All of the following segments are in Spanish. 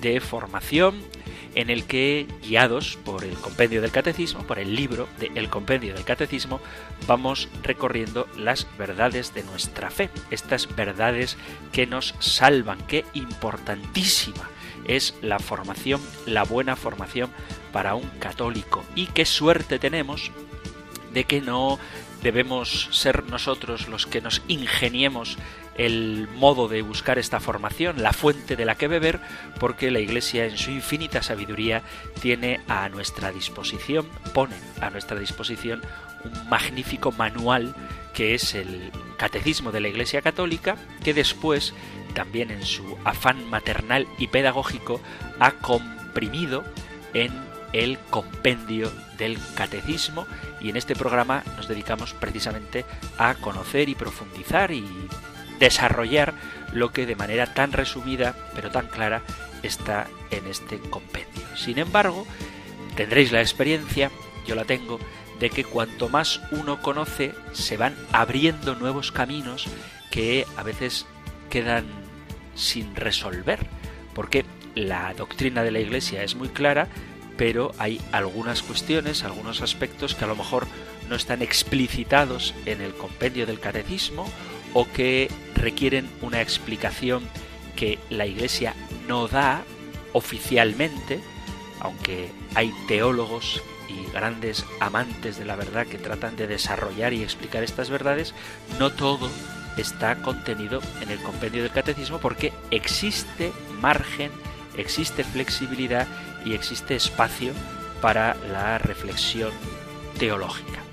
de formación en el que, guiados por el compendio del catecismo, por el libro de El compendio del catecismo, vamos recorriendo las verdades de nuestra fe, estas verdades que nos salvan, qué importantísima es la formación, la buena formación para un católico. Y qué suerte tenemos de que no debemos ser nosotros los que nos ingeniemos el modo de buscar esta formación, la fuente de la que beber, porque la Iglesia en su infinita sabiduría tiene a nuestra disposición, pone a nuestra disposición un magnífico manual que es el Catecismo de la Iglesia Católica, que después, también en su afán maternal y pedagógico, ha comprimido en el compendio del catecismo. Y en este programa nos dedicamos precisamente a conocer y profundizar y desarrollar lo que de manera tan resumida pero tan clara está en este compendio. Sin embargo, tendréis la experiencia, yo la tengo, de que cuanto más uno conoce, se van abriendo nuevos caminos que a veces quedan sin resolver, porque la doctrina de la Iglesia es muy clara, pero hay algunas cuestiones, algunos aspectos que a lo mejor no están explicitados en el compendio del catecismo o que requieren una explicación que la Iglesia no da oficialmente, aunque hay teólogos y grandes amantes de la verdad que tratan de desarrollar y explicar estas verdades, no todo está contenido en el compendio del catecismo porque existe margen, existe flexibilidad y existe espacio para la reflexión teológica.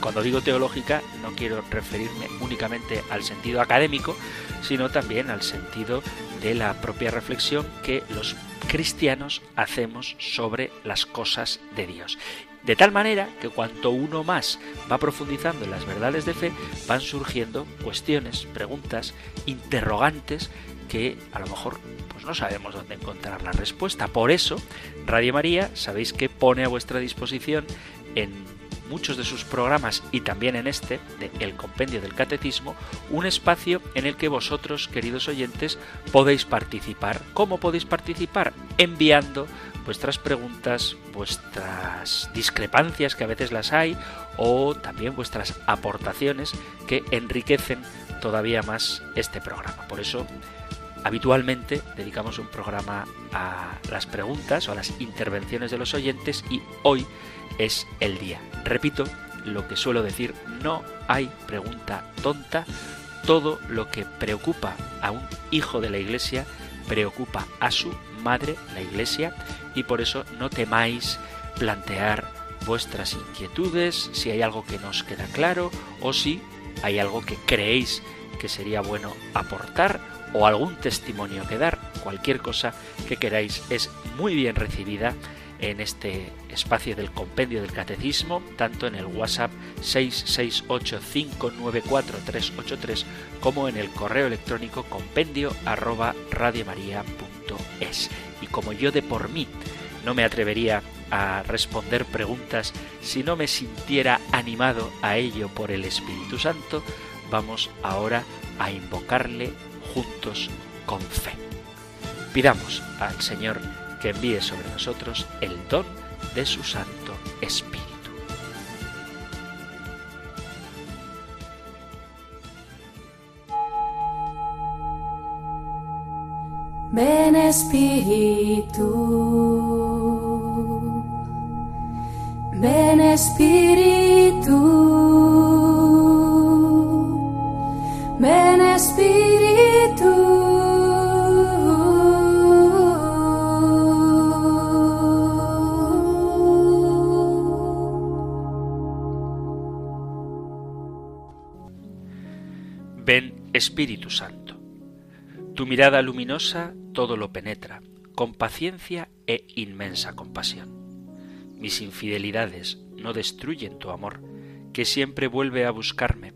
Cuando digo teológica no quiero referirme únicamente al sentido académico, sino también al sentido de la propia reflexión que los cristianos hacemos sobre las cosas de Dios. De tal manera que cuanto uno más va profundizando en las verdades de fe, van surgiendo cuestiones, preguntas, interrogantes que a lo mejor pues no sabemos dónde encontrar la respuesta. Por eso, Radio María, sabéis que pone a vuestra disposición en muchos de sus programas y también en este, de El Compendio del Catecismo, un espacio en el que vosotros, queridos oyentes, podéis participar. ¿Cómo podéis participar? Enviando vuestras preguntas, vuestras discrepancias, que a veces las hay, o también vuestras aportaciones que enriquecen todavía más este programa. Por eso, habitualmente dedicamos un programa a las preguntas o a las intervenciones de los oyentes y hoy es el día. Repito lo que suelo decir, no hay pregunta tonta. Todo lo que preocupa a un hijo de la Iglesia preocupa a su madre, la Iglesia, y por eso no temáis plantear vuestras inquietudes, si hay algo que nos queda claro o si hay algo que creéis que sería bueno aportar o algún testimonio que dar, cualquier cosa que queráis es muy bien recibida en este espacio del compendio del catecismo, tanto en el WhatsApp 668-594-383 como en el correo electrónico compendio arroba radiomaria.es. Y como yo de por mí no me atrevería a responder preguntas si no me sintiera animado a ello por el Espíritu Santo, vamos ahora a invocarle juntos con fe. Pidamos al Señor que envíe sobre nosotros el don de su Santo Espíritu. Ven Espíritu, ven Espíritu, ven Espíritu. Espíritu Santo. Tu mirada luminosa todo lo penetra con paciencia e inmensa compasión. Mis infidelidades no destruyen tu amor, que siempre vuelve a buscarme,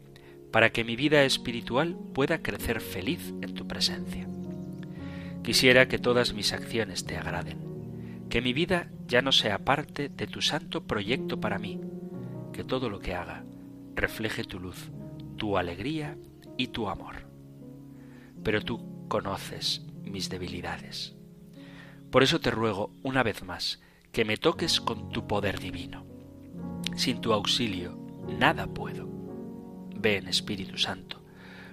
para que mi vida espiritual pueda crecer feliz en tu presencia. Quisiera que todas mis acciones te agraden, que mi vida ya no sea parte de tu santo proyecto para mí, que todo lo que haga refleje tu luz, tu alegría y tu amor. Pero tú conoces mis debilidades. Por eso te ruego una vez más que me toques con tu poder divino. Sin tu auxilio nada puedo. Ven, Espíritu Santo,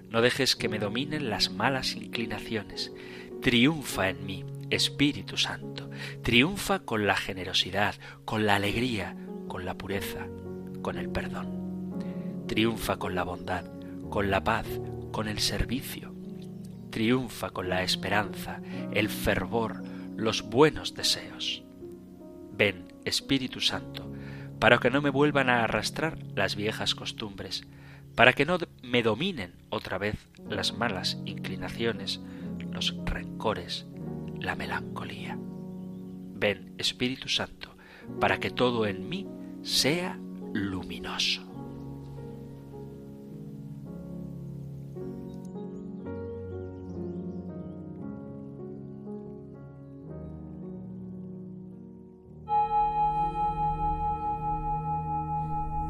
no dejes que me dominen las malas inclinaciones. Triunfa en mí, Espíritu Santo. Triunfa con la generosidad, con la alegría, con la pureza, con el perdón. Triunfa con la bondad, con la paz, con el servicio. Triunfa con la esperanza, el fervor, los buenos deseos. Ven, Espíritu Santo, para que no me vuelvan a arrastrar las viejas costumbres, para que no me dominen otra vez las malas inclinaciones, los rencores, la melancolía. Ven, Espíritu Santo, para que todo en mí sea luminoso.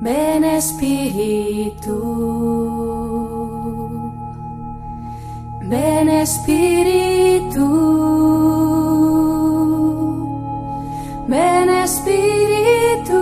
Ven Espíritu, ven Espíritu, ven Espíritu.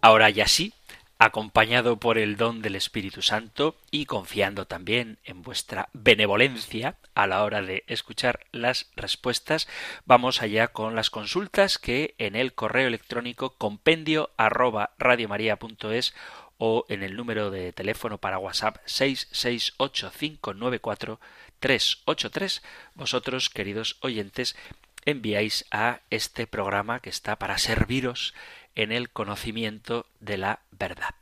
Ahora ya sí, acompañado por el don del Espíritu Santo y confiando también en vuestra benevolencia a la hora de escuchar las respuestas, vamos allá con las consultas que en el correo electrónico compendio arroba radiomaria.es o en el número de teléfono para WhatsApp 668594383 vosotros, queridos oyentes, enviáis a este programa que está para serviros en el conocimiento de la verdad.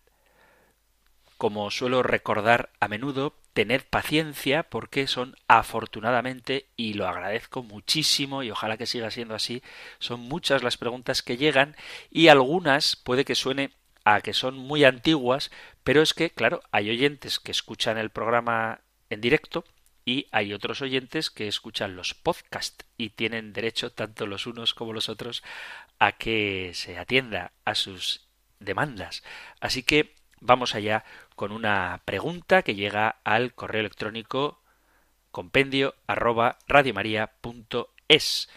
Como suelo recordar a menudo, tened paciencia porque son afortunadamente, y lo agradezco muchísimo y ojalá que siga siendo así, son muchas las preguntas que llegan y algunas puede que suene a que son muy antiguas, pero es que, claro, hay oyentes que escuchan el programa en directo y hay otros oyentes que escuchan los podcasts y tienen derecho, tanto los unos como los otros, a que se atienda a sus demandas. Así que vamos allá con una pregunta que llega al correo electrónico compendio arroba es.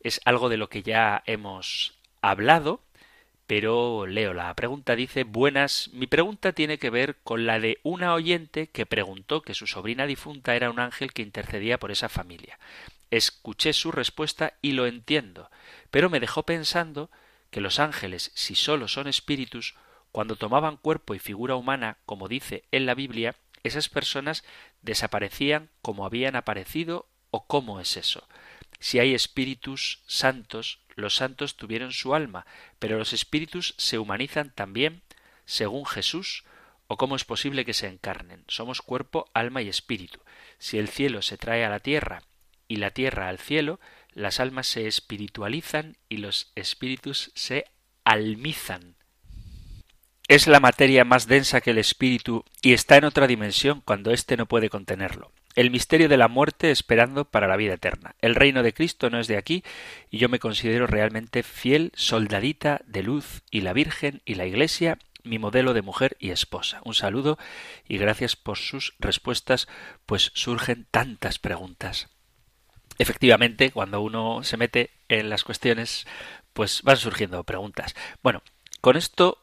Es algo de lo que ya hemos hablado pero leo la pregunta dice buenas mi pregunta tiene que ver con la de una oyente que preguntó que su sobrina difunta era un ángel que intercedía por esa familia escuché su respuesta y lo entiendo pero me dejó pensando que los ángeles si sólo son espíritus cuando tomaban cuerpo y figura humana como dice en la Biblia esas personas desaparecían como habían aparecido o cómo es eso si hay espíritus santos, los santos tuvieron su alma, pero los espíritus se humanizan también, según Jesús, o cómo es posible que se encarnen. Somos cuerpo, alma y espíritu. Si el cielo se trae a la tierra y la tierra al cielo, las almas se espiritualizan y los espíritus se almizan. Es la materia más densa que el espíritu y está en otra dimensión cuando éste no puede contenerlo el misterio de la muerte esperando para la vida eterna. El reino de Cristo no es de aquí y yo me considero realmente fiel soldadita de luz y la Virgen y la Iglesia mi modelo de mujer y esposa. Un saludo y gracias por sus respuestas, pues surgen tantas preguntas. Efectivamente, cuando uno se mete en las cuestiones, pues van surgiendo preguntas. Bueno, con esto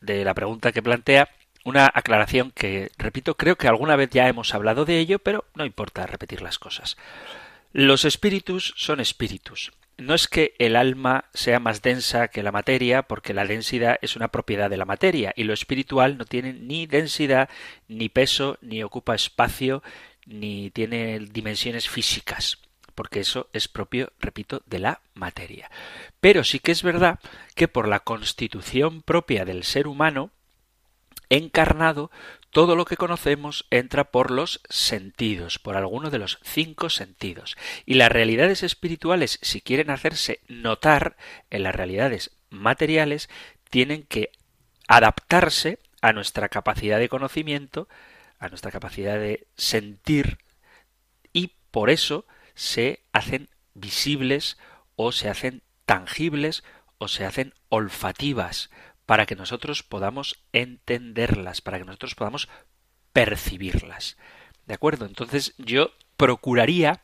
de la pregunta que plantea, una aclaración que, repito, creo que alguna vez ya hemos hablado de ello, pero no importa repetir las cosas. Los espíritus son espíritus. No es que el alma sea más densa que la materia, porque la densidad es una propiedad de la materia, y lo espiritual no tiene ni densidad, ni peso, ni ocupa espacio, ni tiene dimensiones físicas. porque eso es propio, repito, de la materia. Pero sí que es verdad que por la constitución propia del ser humano, encarnado, todo lo que conocemos entra por los sentidos, por alguno de los cinco sentidos. Y las realidades espirituales, si quieren hacerse notar en las realidades materiales, tienen que adaptarse a nuestra capacidad de conocimiento, a nuestra capacidad de sentir, y por eso se hacen visibles o se hacen tangibles o se hacen olfativas para que nosotros podamos entenderlas, para que nosotros podamos percibirlas. ¿De acuerdo? Entonces yo procuraría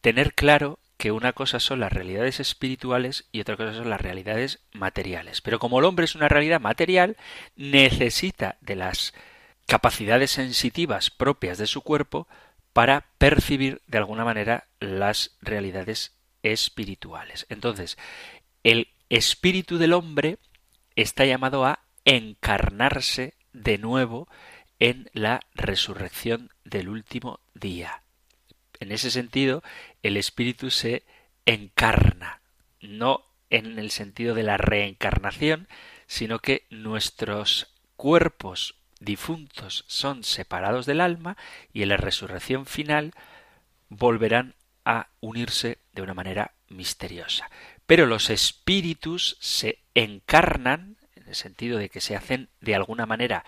tener claro que una cosa son las realidades espirituales y otra cosa son las realidades materiales. Pero como el hombre es una realidad material, necesita de las capacidades sensitivas propias de su cuerpo para percibir de alguna manera las realidades espirituales. Entonces, el espíritu del hombre está llamado a encarnarse de nuevo en la resurrección del último día. En ese sentido, el espíritu se encarna, no en el sentido de la reencarnación, sino que nuestros cuerpos difuntos son separados del alma y en la resurrección final volverán a unirse de una manera misteriosa. Pero los espíritus se encarnan, en el sentido de que se hacen de alguna manera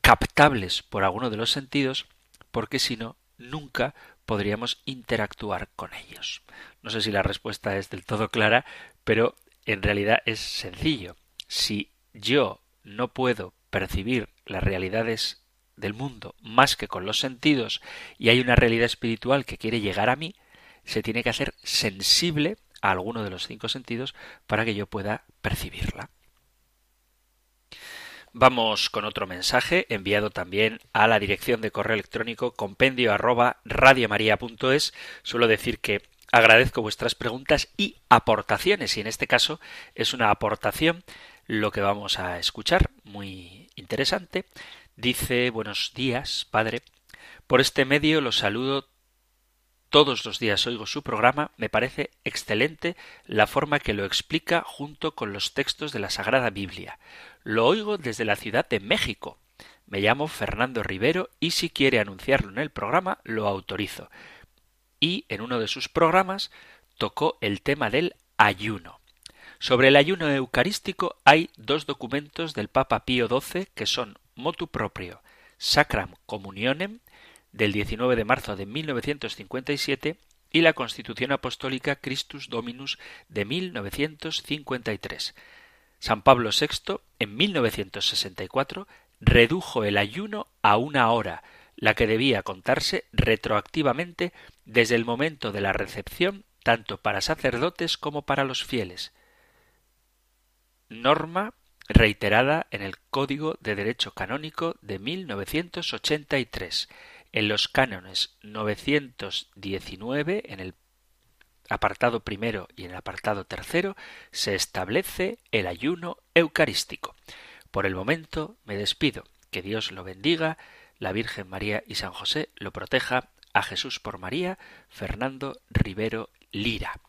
captables por alguno de los sentidos, porque si no, nunca podríamos interactuar con ellos. No sé si la respuesta es del todo clara, pero en realidad es sencillo. Si yo no puedo percibir las realidades del mundo más que con los sentidos y hay una realidad espiritual que quiere llegar a mí, se tiene que hacer sensible a alguno de los cinco sentidos para que yo pueda percibirla. Vamos con otro mensaje enviado también a la dirección de correo electrónico compendio arroba radiomaria.es. Suelo decir que agradezco vuestras preguntas y aportaciones y en este caso es una aportación lo que vamos a escuchar, muy interesante. Dice Buenos días, padre. Por este medio los saludo todos los días oigo su programa, me parece excelente la forma que lo explica junto con los textos de la Sagrada Biblia. Lo oigo desde la ciudad de México. Me llamo Fernando Rivero y si quiere anunciarlo en el programa, lo autorizo. Y en uno de sus programas tocó el tema del ayuno. Sobre el ayuno eucarístico hay dos documentos del Papa Pío XII que son motu proprio Sacram Communionem del 19 de marzo de 1957 y la Constitución Apostólica Christus Dominus de 1953. San Pablo VI, en 1964, redujo el ayuno a una hora, la que debía contarse retroactivamente desde el momento de la recepción tanto para sacerdotes como para los fieles norma reiterada en el Código de Derecho Canónico de 1983, en los cánones 919, en el apartado primero y en el apartado tercero, se establece el ayuno eucarístico. Por el momento me despido. Que Dios lo bendiga, la Virgen María y San José lo proteja, a Jesús por María, Fernando Rivero Lira.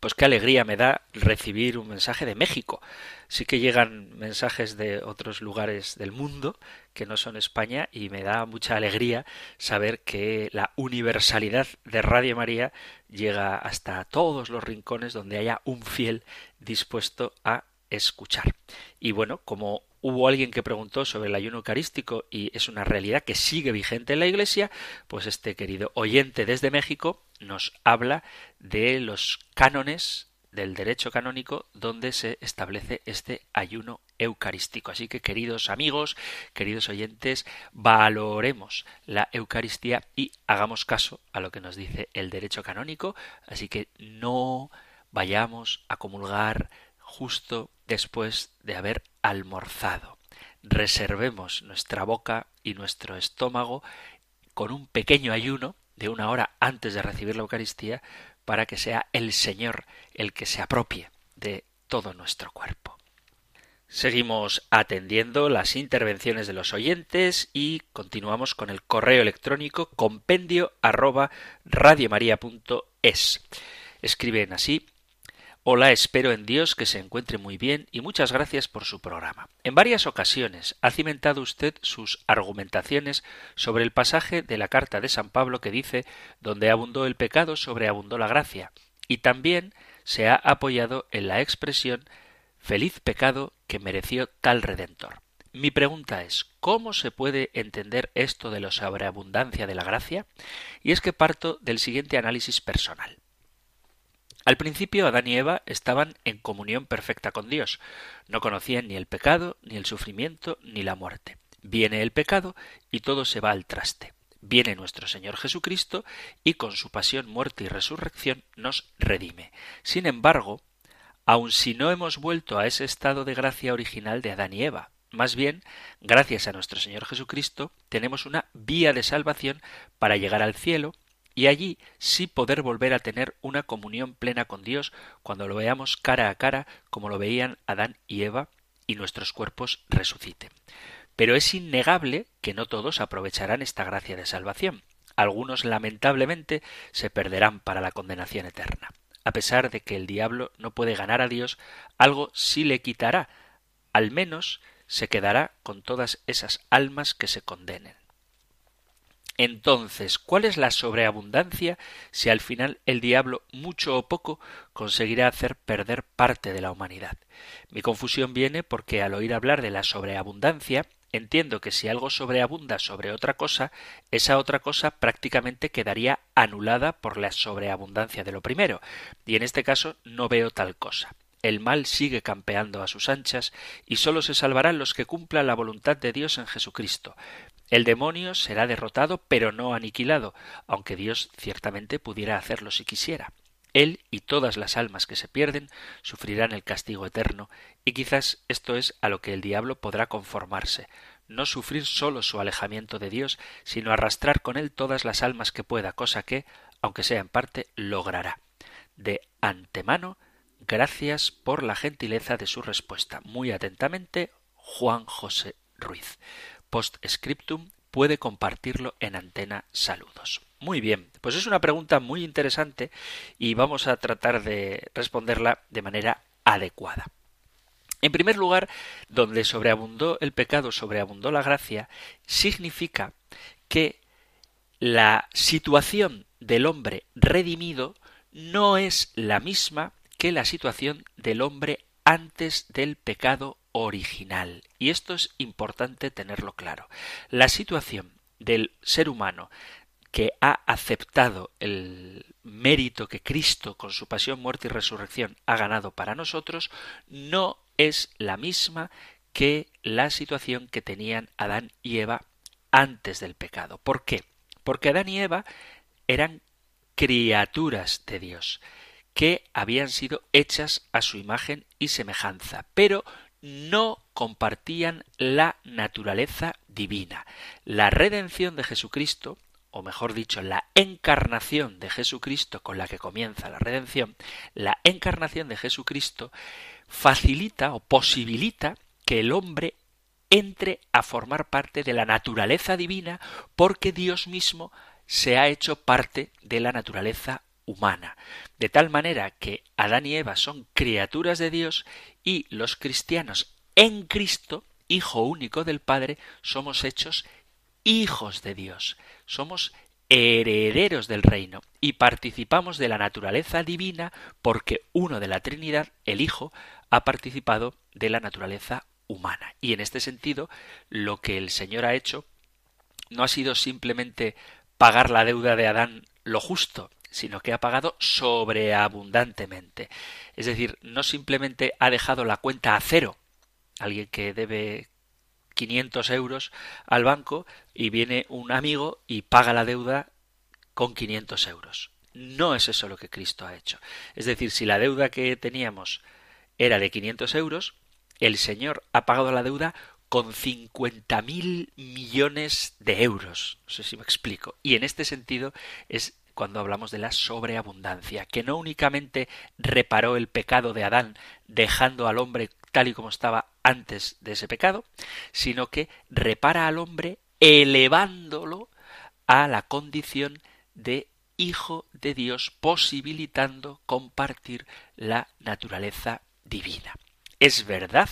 Pues qué alegría me da recibir un mensaje de México. Sí que llegan mensajes de otros lugares del mundo que no son España y me da mucha alegría saber que la universalidad de Radio María llega hasta todos los rincones donde haya un fiel dispuesto a escuchar. Y bueno, como hubo alguien que preguntó sobre el ayuno eucarístico y es una realidad que sigue vigente en la Iglesia, pues este querido oyente desde México nos habla de los cánones del derecho canónico donde se establece este ayuno eucarístico. Así que queridos amigos, queridos oyentes, valoremos la Eucaristía y hagamos caso a lo que nos dice el derecho canónico. Así que no vayamos a comulgar justo después de haber almorzado. Reservemos nuestra boca y nuestro estómago con un pequeño ayuno de una hora antes de recibir la Eucaristía para que sea el Señor el que se apropie de todo nuestro cuerpo. Seguimos atendiendo las intervenciones de los oyentes y continuamos con el correo electrónico compendio arroba radiomaria.es. Escriben así Hola, espero en Dios que se encuentre muy bien y muchas gracias por su programa. En varias ocasiones ha cimentado usted sus argumentaciones sobre el pasaje de la carta de San Pablo que dice donde abundó el pecado, sobreabundó la gracia, y también se ha apoyado en la expresión Feliz pecado que mereció tal redentor. Mi pregunta es, ¿cómo se puede entender esto de la sobreabundancia de la gracia? Y es que parto del siguiente análisis personal. Al principio Adán y Eva estaban en comunión perfecta con Dios. No conocían ni el pecado, ni el sufrimiento, ni la muerte. Viene el pecado y todo se va al traste. Viene nuestro Señor Jesucristo y con su pasión, muerte y resurrección nos redime. Sin embargo, aun si no hemos vuelto a ese estado de gracia original de Adán y Eva. Más bien, gracias a nuestro Señor Jesucristo, tenemos una vía de salvación para llegar al cielo y allí sí poder volver a tener una comunión plena con Dios cuando lo veamos cara a cara como lo veían Adán y Eva y nuestros cuerpos resuciten. Pero es innegable que no todos aprovecharán esta gracia de salvación. Algunos lamentablemente se perderán para la condenación eterna a pesar de que el diablo no puede ganar a Dios, algo sí le quitará, al menos se quedará con todas esas almas que se condenen. Entonces, ¿cuál es la sobreabundancia si al final el diablo, mucho o poco, conseguirá hacer perder parte de la humanidad? Mi confusión viene porque al oír hablar de la sobreabundancia, entiendo que si algo sobreabunda sobre otra cosa, esa otra cosa prácticamente quedaría anulada por la sobreabundancia de lo primero, y en este caso no veo tal cosa. El mal sigue campeando a sus anchas y sólo se salvarán los que cumplan la voluntad de Dios en Jesucristo. El demonio será derrotado pero no aniquilado, aunque Dios ciertamente pudiera hacerlo si quisiera. Él y todas las almas que se pierden sufrirán el castigo eterno, y quizás esto es a lo que el diablo podrá conformarse, no sufrir solo su alejamiento de Dios, sino arrastrar con él todas las almas que pueda, cosa que, aunque sea en parte, logrará. De antemano, gracias por la gentileza de su respuesta. Muy atentamente, Juan José Ruiz. Post scriptum puede compartirlo en antena. Saludos. Muy bien, pues es una pregunta muy interesante y vamos a tratar de responderla de manera adecuada. En primer lugar, donde sobreabundó el pecado, sobreabundó la gracia, significa que la situación del hombre redimido no es la misma que la situación del hombre antes del pecado original. Y esto es importante tenerlo claro. La situación del ser humano que ha aceptado el mérito que Cristo con su pasión, muerte y resurrección ha ganado para nosotros, no es la misma que la situación que tenían Adán y Eva antes del pecado. ¿Por qué? Porque Adán y Eva eran criaturas de Dios, que habían sido hechas a su imagen y semejanza, pero no compartían la naturaleza divina. La redención de Jesucristo o mejor dicho, la encarnación de Jesucristo con la que comienza la redención, la encarnación de Jesucristo facilita o posibilita que el hombre entre a formar parte de la naturaleza divina porque Dios mismo se ha hecho parte de la naturaleza humana. De tal manera que Adán y Eva son criaturas de Dios y los cristianos en Cristo, Hijo único del Padre, somos hechos hijos de Dios somos herederos del reino y participamos de la naturaleza divina porque uno de la Trinidad, el Hijo, ha participado de la naturaleza humana. Y en este sentido, lo que el Señor ha hecho no ha sido simplemente pagar la deuda de Adán lo justo, sino que ha pagado sobreabundantemente. Es decir, no simplemente ha dejado la cuenta a cero, alguien que debe 500 euros al banco y viene un amigo y paga la deuda con 500 euros. No es eso lo que Cristo ha hecho. Es decir, si la deuda que teníamos era de 500 euros, el Señor ha pagado la deuda con 50.000 millones de euros. No sé si me explico. Y en este sentido es cuando hablamos de la sobreabundancia, que no únicamente reparó el pecado de Adán dejando al hombre tal y como estaba antes de ese pecado, sino que repara al hombre elevándolo a la condición de hijo de Dios, posibilitando compartir la naturaleza divina. Es verdad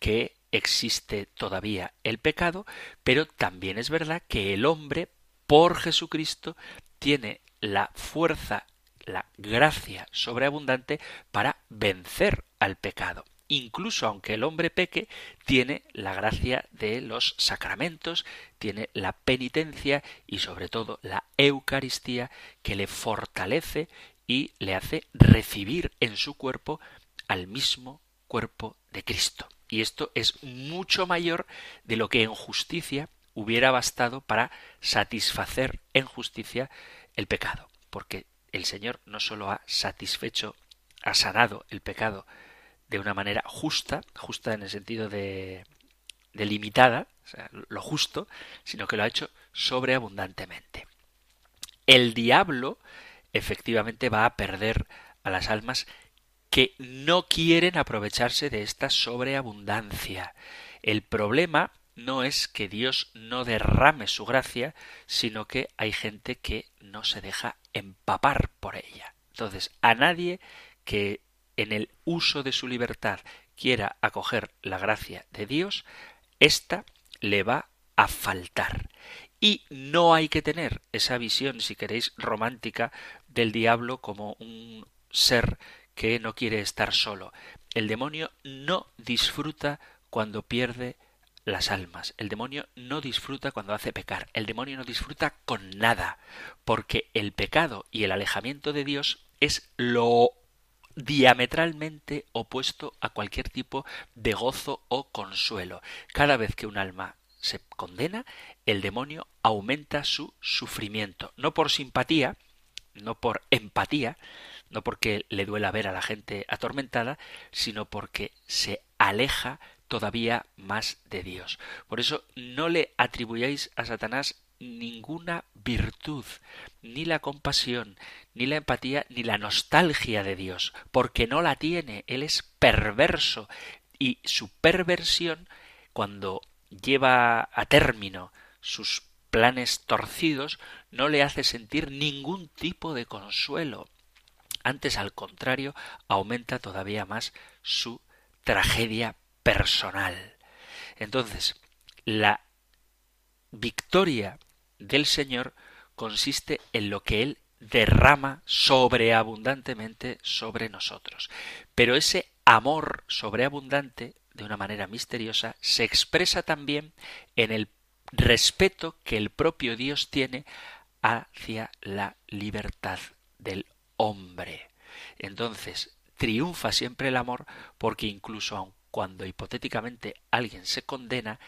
que existe todavía el pecado, pero también es verdad que el hombre, por Jesucristo, tiene la fuerza, la gracia sobreabundante para vencer al pecado. Incluso aunque el hombre peque, tiene la gracia de los sacramentos, tiene la penitencia y sobre todo la Eucaristía que le fortalece y le hace recibir en su cuerpo al mismo cuerpo de Cristo. Y esto es mucho mayor de lo que en justicia hubiera bastado para satisfacer en justicia el pecado. Porque el Señor no sólo ha satisfecho, ha sanado el pecado de una manera justa, justa en el sentido de, de limitada, o sea, lo justo, sino que lo ha hecho sobreabundantemente. El diablo efectivamente va a perder a las almas que no quieren aprovecharse de esta sobreabundancia. El problema no es que Dios no derrame su gracia, sino que hay gente que no se deja empapar por ella. Entonces, a nadie que en el uso de su libertad quiera acoger la gracia de Dios, ésta le va a faltar. Y no hay que tener esa visión, si queréis, romántica del diablo como un ser que no quiere estar solo. El demonio no disfruta cuando pierde las almas. El demonio no disfruta cuando hace pecar. El demonio no disfruta con nada, porque el pecado y el alejamiento de Dios es lo diametralmente opuesto a cualquier tipo de gozo o consuelo. Cada vez que un alma se condena, el demonio aumenta su sufrimiento, no por simpatía, no por empatía, no porque le duela ver a la gente atormentada, sino porque se aleja todavía más de Dios. Por eso no le atribuyáis a Satanás ninguna virtud, ni la compasión, ni la empatía, ni la nostalgia de Dios, porque no la tiene. Él es perverso y su perversión, cuando lleva a término sus planes torcidos, no le hace sentir ningún tipo de consuelo. Antes, al contrario, aumenta todavía más su tragedia personal. Entonces, la victoria del Señor consiste en lo que Él derrama sobreabundantemente sobre nosotros. Pero ese amor sobreabundante, de una manera misteriosa, se expresa también en el respeto que el propio Dios tiene hacia la libertad del hombre. Entonces, triunfa siempre el amor porque incluso aun cuando hipotéticamente alguien se condena,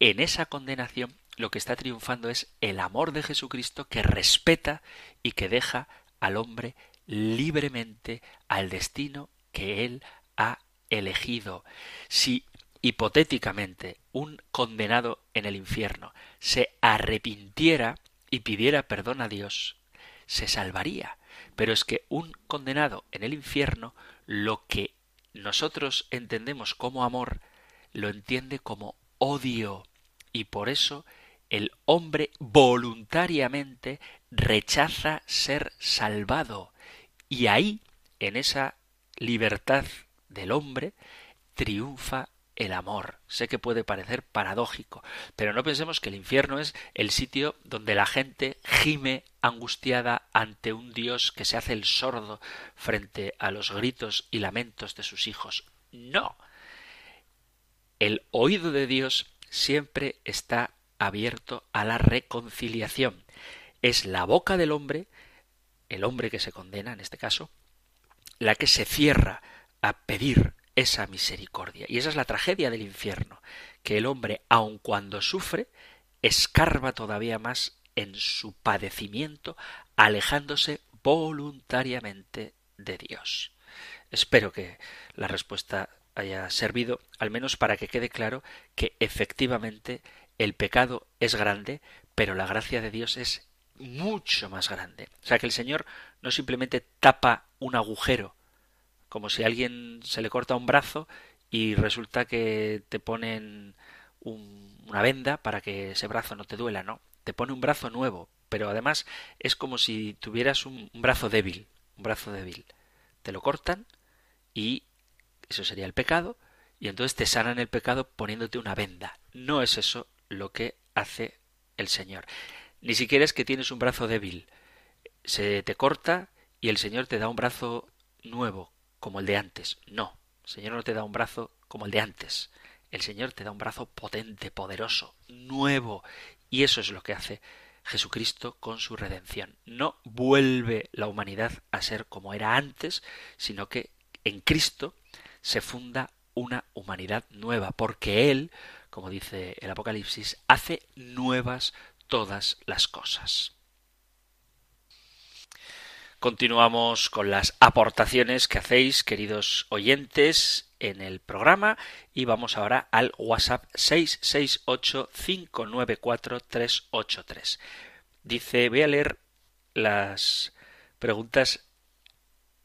en esa condenación lo que está triunfando es el amor de Jesucristo que respeta y que deja al hombre libremente al destino que él ha elegido. Si hipotéticamente un condenado en el infierno se arrepintiera y pidiera perdón a Dios, se salvaría. Pero es que un condenado en el infierno lo que nosotros entendemos como amor, lo entiende como odio. Y por eso el hombre voluntariamente rechaza ser salvado. Y ahí, en esa libertad del hombre, triunfa el amor. Sé que puede parecer paradójico, pero no pensemos que el infierno es el sitio donde la gente gime angustiada ante un Dios que se hace el sordo frente a los gritos y lamentos de sus hijos. No. El oído de Dios siempre está abierto a la reconciliación. Es la boca del hombre, el hombre que se condena en este caso, la que se cierra a pedir esa misericordia. Y esa es la tragedia del infierno, que el hombre, aun cuando sufre, escarba todavía más en su padecimiento, alejándose voluntariamente de Dios. Espero que la respuesta haya servido, al menos para que quede claro que efectivamente el pecado es grande, pero la gracia de Dios es mucho más grande. O sea que el Señor no simplemente tapa un agujero, como si a alguien se le corta un brazo y resulta que te ponen una venda para que ese brazo no te duela, no. Te pone un brazo nuevo, pero además es como si tuvieras un, un brazo débil, un brazo débil. Te lo cortan y eso sería el pecado, y entonces te sanan el pecado poniéndote una venda. No es eso lo que hace el Señor. Ni siquiera es que tienes un brazo débil. Se te corta y el Señor te da un brazo nuevo, como el de antes. No, el Señor no te da un brazo como el de antes. El Señor te da un brazo potente, poderoso, nuevo. Y eso es lo que hace Jesucristo con su redención. No vuelve la humanidad a ser como era antes, sino que en Cristo se funda una humanidad nueva, porque Él, como dice el Apocalipsis, hace nuevas todas las cosas. Continuamos con las aportaciones que hacéis, queridos oyentes, en el programa y vamos ahora al WhatsApp 668-594-383. Dice, voy a leer las preguntas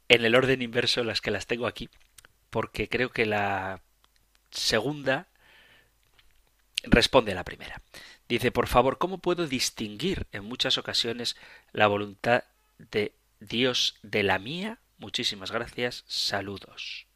en el orden inverso, las que las tengo aquí, porque creo que la segunda responde a la primera. Dice, por favor, ¿cómo puedo distinguir en muchas ocasiones la voluntad de Dios de la mía? Muchísimas gracias, saludos.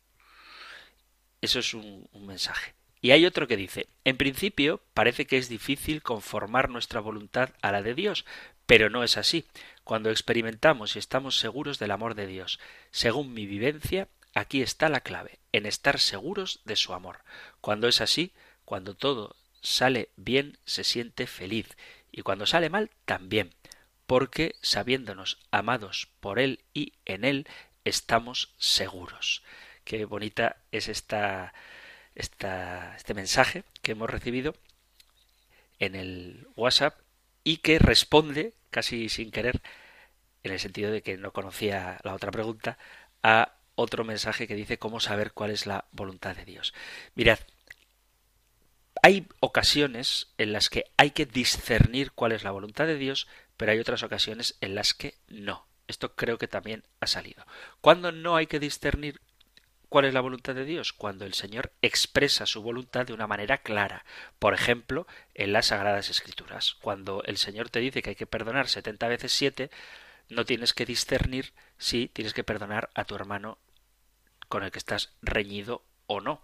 Eso es un, mensaje. Y hay otro que dice, en principio parece que es difícil conformar nuestra voluntad a la de Dios, pero no es así. Cuando experimentamos y estamos seguros del amor de Dios, según mi vivencia, Aquí está la clave, en estar seguros de su amor. Cuando es así, cuando todo sale bien, se siente feliz, y cuando sale mal, también, porque sabiéndonos amados por Él y en Él, estamos seguros. Qué bonita es esta, esta, este mensaje que hemos recibido en el WhatsApp y que responde, casi sin querer, en el sentido de que no conocía la otra pregunta, a otro mensaje que dice cómo saber cuál es la voluntad de Dios. Mirad, hay ocasiones en las que hay que discernir cuál es la voluntad de Dios, pero hay otras ocasiones en las que no. Esto creo que también ha salido. ¿Cuándo no hay que discernir cuál es la voluntad de Dios? Cuando el Señor expresa su voluntad de una manera clara. Por ejemplo, en las Sagradas Escrituras. Cuando el Señor te dice que hay que perdonar setenta veces siete, no tienes que discernir si tienes que perdonar a tu hermano con el que estás reñido o no.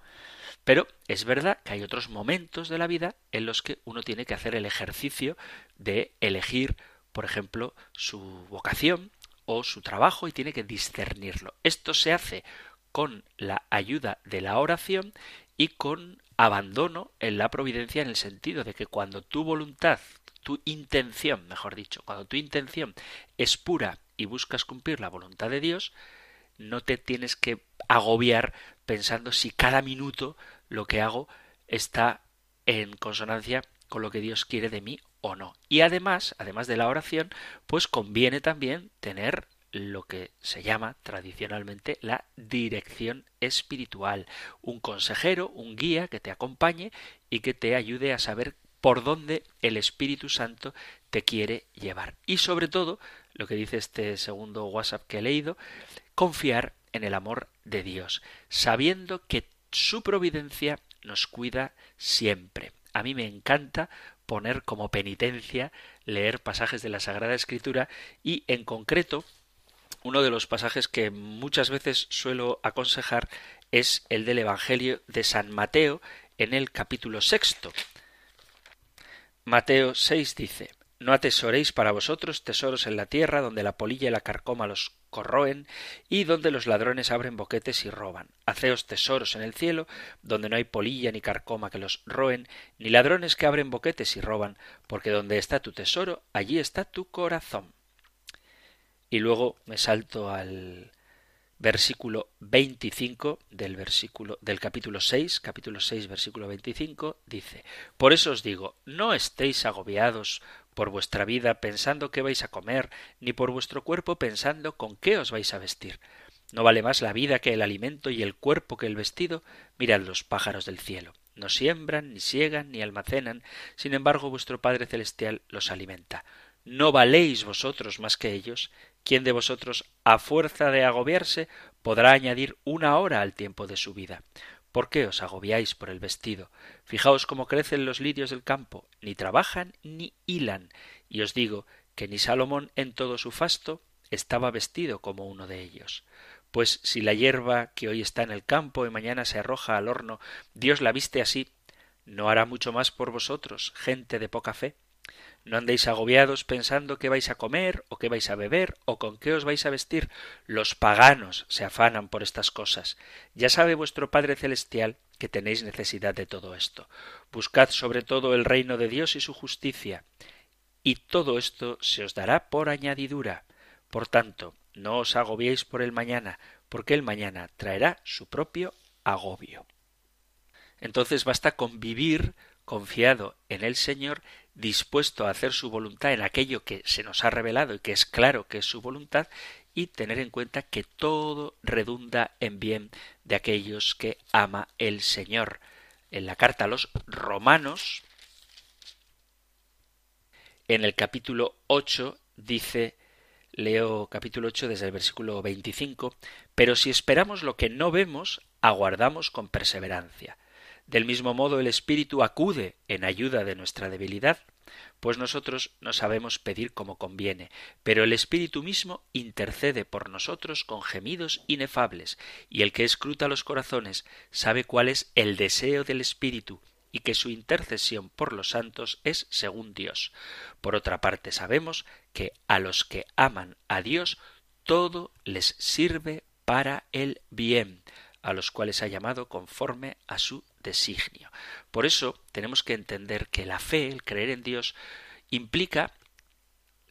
Pero es verdad que hay otros momentos de la vida en los que uno tiene que hacer el ejercicio de elegir, por ejemplo, su vocación o su trabajo y tiene que discernirlo. Esto se hace con la ayuda de la oración y con abandono en la providencia en el sentido de que cuando tu voluntad tu intención, mejor dicho, cuando tu intención es pura y buscas cumplir la voluntad de Dios, no te tienes que agobiar pensando si cada minuto lo que hago está en consonancia con lo que Dios quiere de mí Y además, además de la oración, pues conviene también tener lo que se llama tradicionalmente la dirección espiritual, un consejero, un guía que te acompañe y que te ayude a saber por dónde el Espíritu Santo te quiere llevar. Y sobre todo, lo que dice este segundo WhatsApp que he leído, confiar en el amor de Dios, sabiendo que su providencia nos cuida siempre. A mí me encanta poner como penitencia leer pasajes de la Sagrada Escritura y en concreto uno de los pasajes que muchas veces suelo aconsejar es el del Evangelio de San Mateo en el capítulo sexto. Mateo 6 dice, No atesoréis para vosotros tesoros en la tierra, donde la polilla y la carcoma los corroen, y donde los ladrones abren boquetes y roban. Haceos tesoros en el cielo, donde no hay polilla ni carcoma que los roen, ni ladrones que abren boquetes y roban, porque donde está tu tesoro, allí está tu corazón. Y luego me salto al versículo 25 del versículo del capítulo 6, capítulo 6, versículo 25 dice: Por eso os digo, no estéis agobiados por vuestra vida pensando qué vais a comer, ni por vuestro cuerpo pensando con qué os vais a vestir. ¿No vale más la vida que el alimento y el cuerpo que el vestido? Mirad los pájaros del cielo. No siembran, ni siegan, ni almacenan, sin embargo vuestro Padre Celestial los alimenta. ¿No valéis vosotros más que ellos? ¿Quién de vosotros, a fuerza de agobiarse, podrá añadir una hora al tiempo de su vida? ¿Por qué os agobiáis por el vestido? Fijaos cómo crecen los lirios del campo, ni trabajan ni hilan, y os digo que ni Salomón en todo su fasto estaba vestido como uno de ellos. Pues si la hierba que hoy está en el campo y mañana se arroja al horno, Dios la viste así, ¿no hará mucho más por vosotros, gente de poca fe? No andéis agobiados pensando qué vais a comer o qué vais a beber o con qué os vais a vestir. Los paganos se afanan por estas cosas. Ya sabe vuestro Padre Celestial que tenéis necesidad de todo esto. Buscad sobre todo el reino de Dios y su justicia, y todo esto se os dará por añadidura. Por tanto, no os agobiéis por el mañana, porque el mañana traerá su propio agobio. Entonces basta con vivir confiado en el Señor dispuesto a hacer su voluntad en aquello que se nos ha revelado y que es claro que es su voluntad, y tener en cuenta que todo redunda en bien de aquellos que ama el Señor. En la carta a los romanos, en el capítulo 8, dice, leo capítulo 8 desde el versículo 25, pero si esperamos lo que no vemos, aguardamos con perseverancia. Del mismo modo el Espíritu acude en ayuda de nuestra debilidad, pues nosotros no sabemos pedir como conviene, pero el Espíritu mismo intercede por nosotros con gemidos inefables, y el que escruta los corazones sabe cuál es el deseo del Espíritu, y que su intercesión por los santos es según Dios. Por otra parte sabemos que a los que aman a Dios todo les sirve para el bien, a los cuales ha llamado conforme a su Por eso tenemos que entender que la fe, el creer en Dios, implica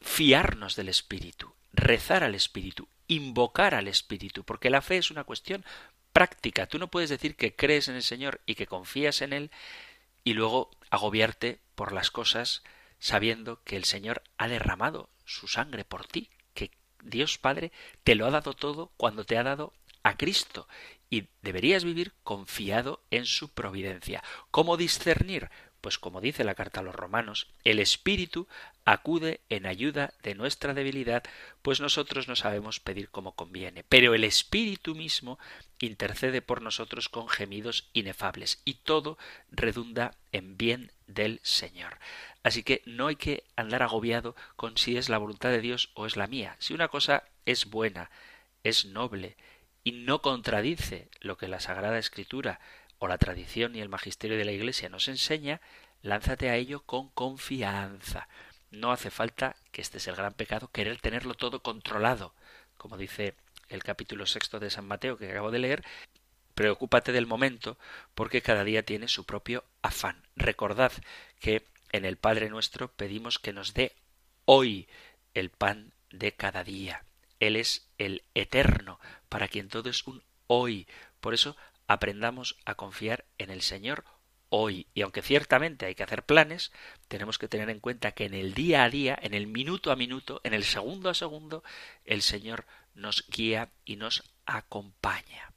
fiarnos del Espíritu, rezar al Espíritu, invocar al Espíritu, porque la fe es una cuestión práctica. Tú no puedes decir que crees en el Señor y que confías en Él y luego agobiarte por las cosas sabiendo que el Señor ha derramado su sangre por ti, que Dios Padre te lo ha dado todo cuando te ha dado a Cristo y deberías vivir confiado en su providencia. ¿Cómo discernir? Pues como dice la carta a los romanos, el Espíritu acude en ayuda de nuestra debilidad, pues nosotros no sabemos pedir como conviene, pero el Espíritu mismo intercede por nosotros con gemidos inefables, y todo redunda en bien del Señor. Así que no hay que andar agobiado con si es la voluntad de Dios o es la mía. Si una cosa es buena, es noble, y no contradice lo que la Sagrada Escritura o la tradición y el magisterio de la Iglesia nos enseña, lánzate a ello con confianza. No hace falta, que este es el gran pecado, querer tenerlo todo controlado. Como dice el capítulo sexto de San Mateo que acabo de leer, preocúpate del momento porque cada día tiene su propio afán. Recordad que en el Padre nuestro pedimos que nos dé hoy el pan de cada día. Él es el eterno, para quien todo es un hoy. Por eso aprendamos a confiar en el Señor hoy. Y aunque ciertamente hay que hacer planes, tenemos que tener en cuenta que en el día a día, en el minuto a minuto, en el segundo a segundo, el Señor nos guía y nos acompaña.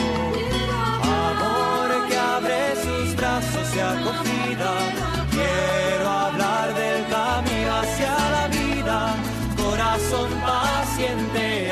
acogida, quiero hablar del camino hacia la vida, corazón paciente,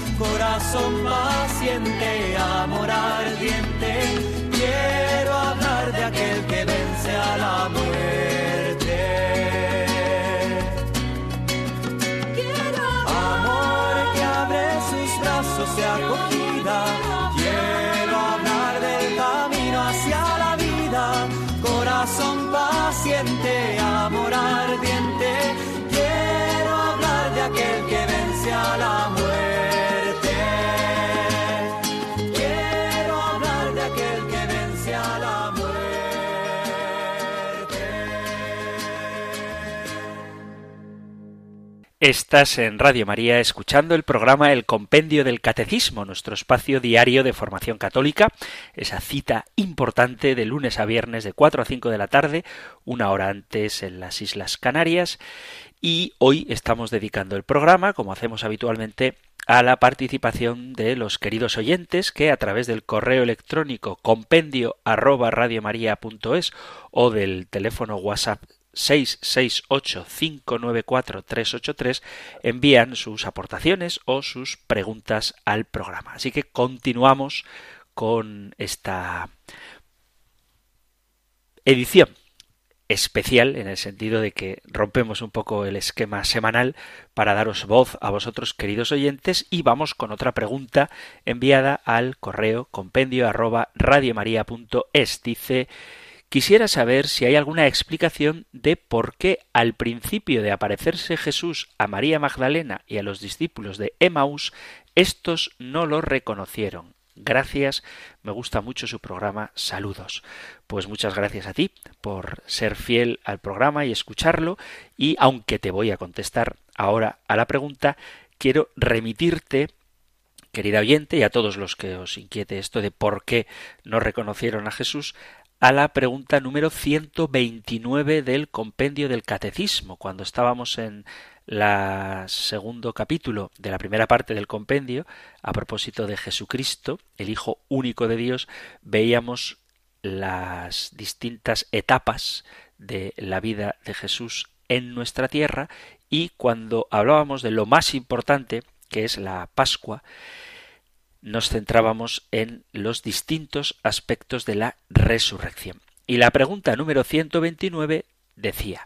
corazón paciente, amor ardiente. Quiero hablar de aquel que vence a la muerte. Estás en Radio María escuchando el programa El Compendio del Catecismo, nuestro espacio diario de formación católica, esa cita importante de lunes a viernes de 4 a 5 de la tarde, una hora antes en las Islas Canarias, y hoy estamos dedicando el programa, como hacemos habitualmente, a la participación de los queridos oyentes que a través del correo electrónico compendio arroba o del teléfono WhatsApp 668-594-383 envían sus aportaciones o sus preguntas al programa. Así que continuamos con esta edición especial en el sentido de que rompemos un poco el esquema semanal para daros voz a vosotros queridos oyentes y vamos con otra pregunta enviada al correo compendio arroba radiomaria.es. Dice Quisiera saber si hay alguna explicación de por qué al principio de aparecerse Jesús a María Magdalena y a los discípulos de Emaús, estos no lo reconocieron. Gracias, me gusta mucho su programa. Saludos. Pues muchas gracias a ti por ser fiel al programa y escucharlo. Y aunque te voy a contestar ahora a la pregunta, quiero remitirte querida oyente, y a todos los que os inquiete esto de por qué no reconocieron a Jesús, a la pregunta número 129 del compendio del Catecismo, cuando estábamos en la segundo capítulo de la primera parte del compendio, a propósito de Jesucristo, el Hijo único de Dios, veíamos las distintas etapas de la vida de Jesús en nuestra tierra y cuando hablábamos de lo más importante, que es la Pascua, nos centrábamos en los distintos aspectos de la resurrección. Y la pregunta número 129 decía,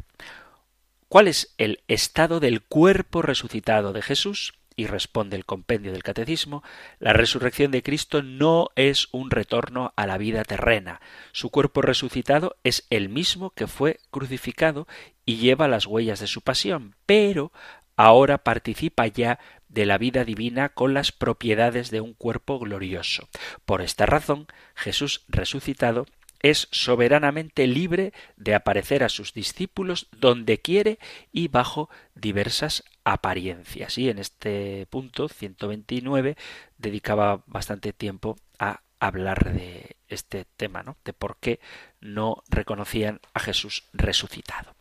¿cuál es el estado del cuerpo resucitado de Jesús? Y responde el compendio del Catecismo, la resurrección de Cristo no es un retorno a la vida terrena. Su cuerpo resucitado es el mismo que fue crucificado y lleva las huellas de su pasión, pero ahora participa ya de la vida divina con las propiedades de un cuerpo glorioso. Por esta razón, Jesús resucitado es soberanamente libre de aparecer a sus discípulos donde quiere y bajo diversas apariencias. Y en este punto 129 dedicaba bastante tiempo a hablar de este tema, ¿no? De por qué no reconocían a Jesús resucitado.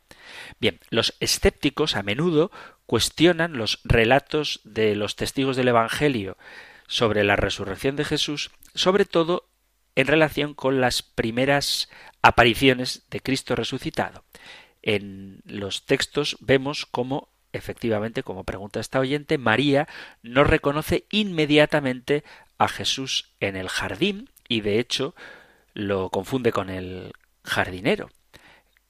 Bien, los escépticos a menudo cuestionan los relatos de los testigos del Evangelio sobre la resurrección de Jesús, sobre todo en relación con las primeras apariciones de Cristo resucitado. En los textos vemos cómo efectivamente, como pregunta esta oyente, María no reconoce inmediatamente a Jesús en el jardín y de hecho lo confunde con el jardinero.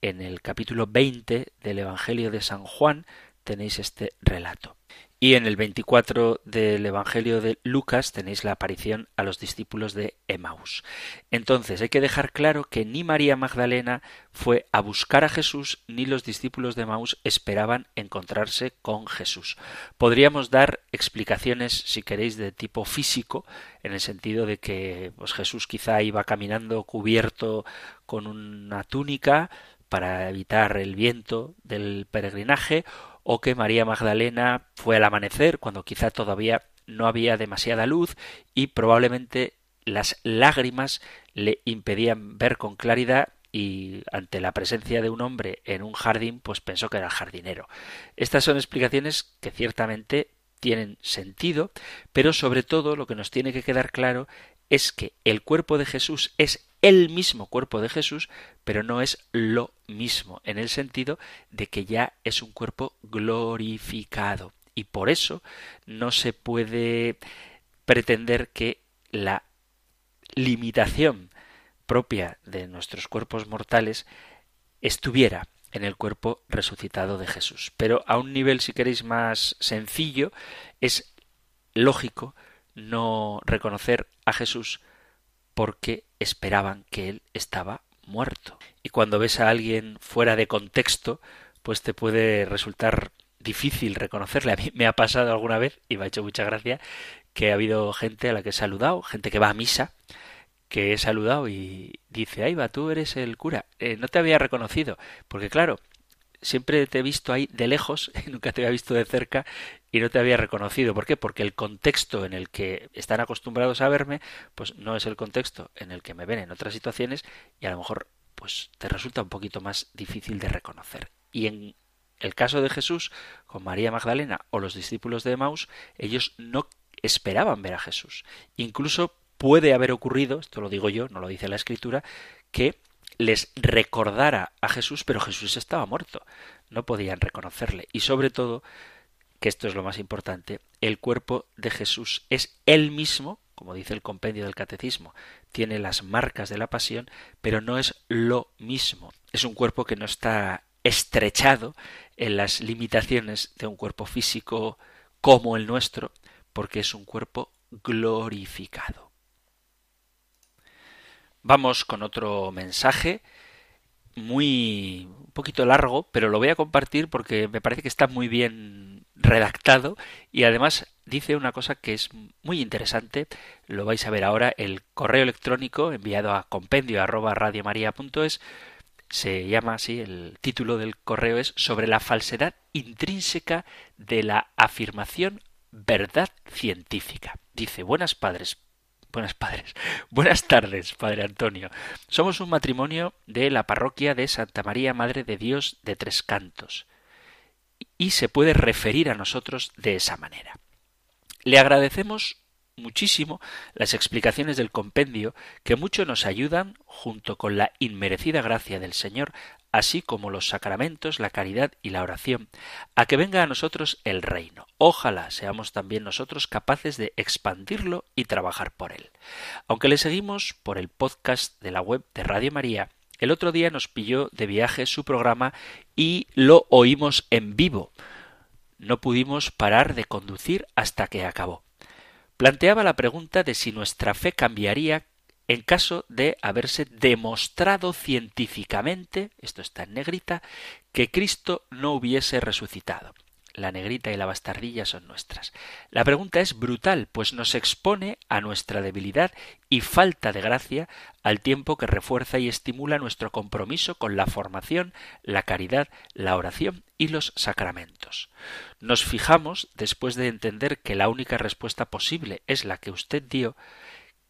En el capítulo 20 del Evangelio de San Juan tenéis este relato. Y en el 24 del Evangelio de Lucas tenéis la aparición a los discípulos de Emaús. Entonces hay que dejar claro que ni María Magdalena fue a buscar a Jesús ni los discípulos de Emaús esperaban encontrarse con Jesús. Podríamos dar explicaciones, si queréis, de tipo físico, en el sentido de que pues, Jesús quizá iba caminando cubierto con una túnica para evitar el viento del peregrinaje o que María Magdalena fue al amanecer, cuando quizá todavía no había demasiada luz y probablemente las lágrimas le impedían ver con claridad y ante la presencia de un hombre en un jardín, pues pensó que era el jardinero. Estas son explicaciones que ciertamente tienen sentido, pero sobre todo lo que nos tiene que quedar claro es que el cuerpo de Jesús es el mismo cuerpo de Jesús, pero no es lo mismo, en el sentido de que ya es un cuerpo glorificado. Y por eso no se puede pretender que la limitación propia de nuestros cuerpos mortales estuviera en el cuerpo resucitado de Jesús. Pero a un nivel, si queréis, más sencillo, es lógico no reconocer a Jesús porque esperaban que él estaba muerto. Y cuando ves a alguien fuera de contexto, pues te puede resultar difícil reconocerle. A mí me ha pasado alguna vez, y me ha hecho mucha gracia, que ha habido gente a la que he saludado, gente que va a misa, que he saludado y dice, ahí va, tú eres el cura. Eh, no te había reconocido, porque claro, siempre te he visto ahí de lejos, nunca te había visto de cerca y no te había reconocido. ¿Por qué? Porque el contexto en el que están acostumbrados a verme, pues no es el contexto en el que me ven en otras situaciones y a lo mejor pues te resulta un poquito más difícil de reconocer. Y en el caso de Jesús con María Magdalena o los discípulos de Emaús, ellos no esperaban ver a Jesús. Incluso puede haber ocurrido, esto lo digo yo, no lo dice la escritura, que les recordara a Jesús, pero Jesús estaba muerto. No podían reconocerle. Y sobre todo, que esto es lo más importante, el cuerpo de Jesús es él mismo, como dice el compendio del catecismo, tiene las marcas de la pasión, pero no es lo mismo. Es un cuerpo que no está estrechado en las limitaciones de un cuerpo físico como el nuestro, porque es un cuerpo glorificado. Vamos con otro mensaje muy un poquito largo, pero lo voy a compartir porque me parece que está muy bien redactado y además dice una cosa que es muy interesante, lo vais a ver ahora, el correo electrónico enviado a compendio arroba se llama así, el título del correo es sobre la falsedad intrínseca de la afirmación verdad científica. Dice, buenas padres, Buenas padres. Buenas tardes, Padre Antonio. Somos un matrimonio de la parroquia de Santa María Madre de Dios de Tres Cantos. Y se puede referir a nosotros de esa manera. Le agradecemos muchísimo las explicaciones del compendio que mucho nos ayudan, junto con la inmerecida gracia del Señor, así como los sacramentos, la caridad y la oración, a que venga a nosotros el reino. Ojalá seamos también nosotros capaces de expandirlo y trabajar por él. Aunque le seguimos por el podcast de la web de Radio María, el otro día nos pilló de viaje su programa y lo oímos en vivo. No pudimos parar de conducir hasta que acabó. Planteaba la pregunta de si nuestra fe cambiaría en caso de haberse demostrado científicamente, esto está en negrita, que Cristo no hubiese resucitado. La negrita y la bastardilla son nuestras. La pregunta es brutal, pues nos expone a nuestra debilidad y falta de gracia al tiempo que refuerza y estimula nuestro compromiso con la formación, la caridad, la oración y los sacramentos. Nos fijamos, después de entender que la única respuesta posible es la que usted dio,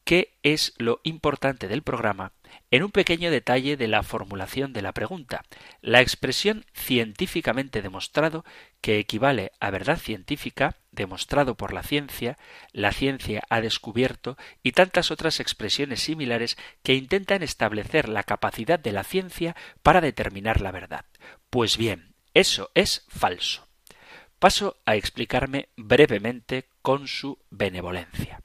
qué es lo importante del programa en un pequeño detalle de la formulación de la pregunta. La expresión científicamente demostrado, que equivale a verdad científica, demostrado por la ciencia, la ciencia ha descubierto y tantas otras expresiones similares que intentan establecer la capacidad de la ciencia para determinar la verdad. Pues bien, eso es falso. Paso a explicarme brevemente con su benevolencia.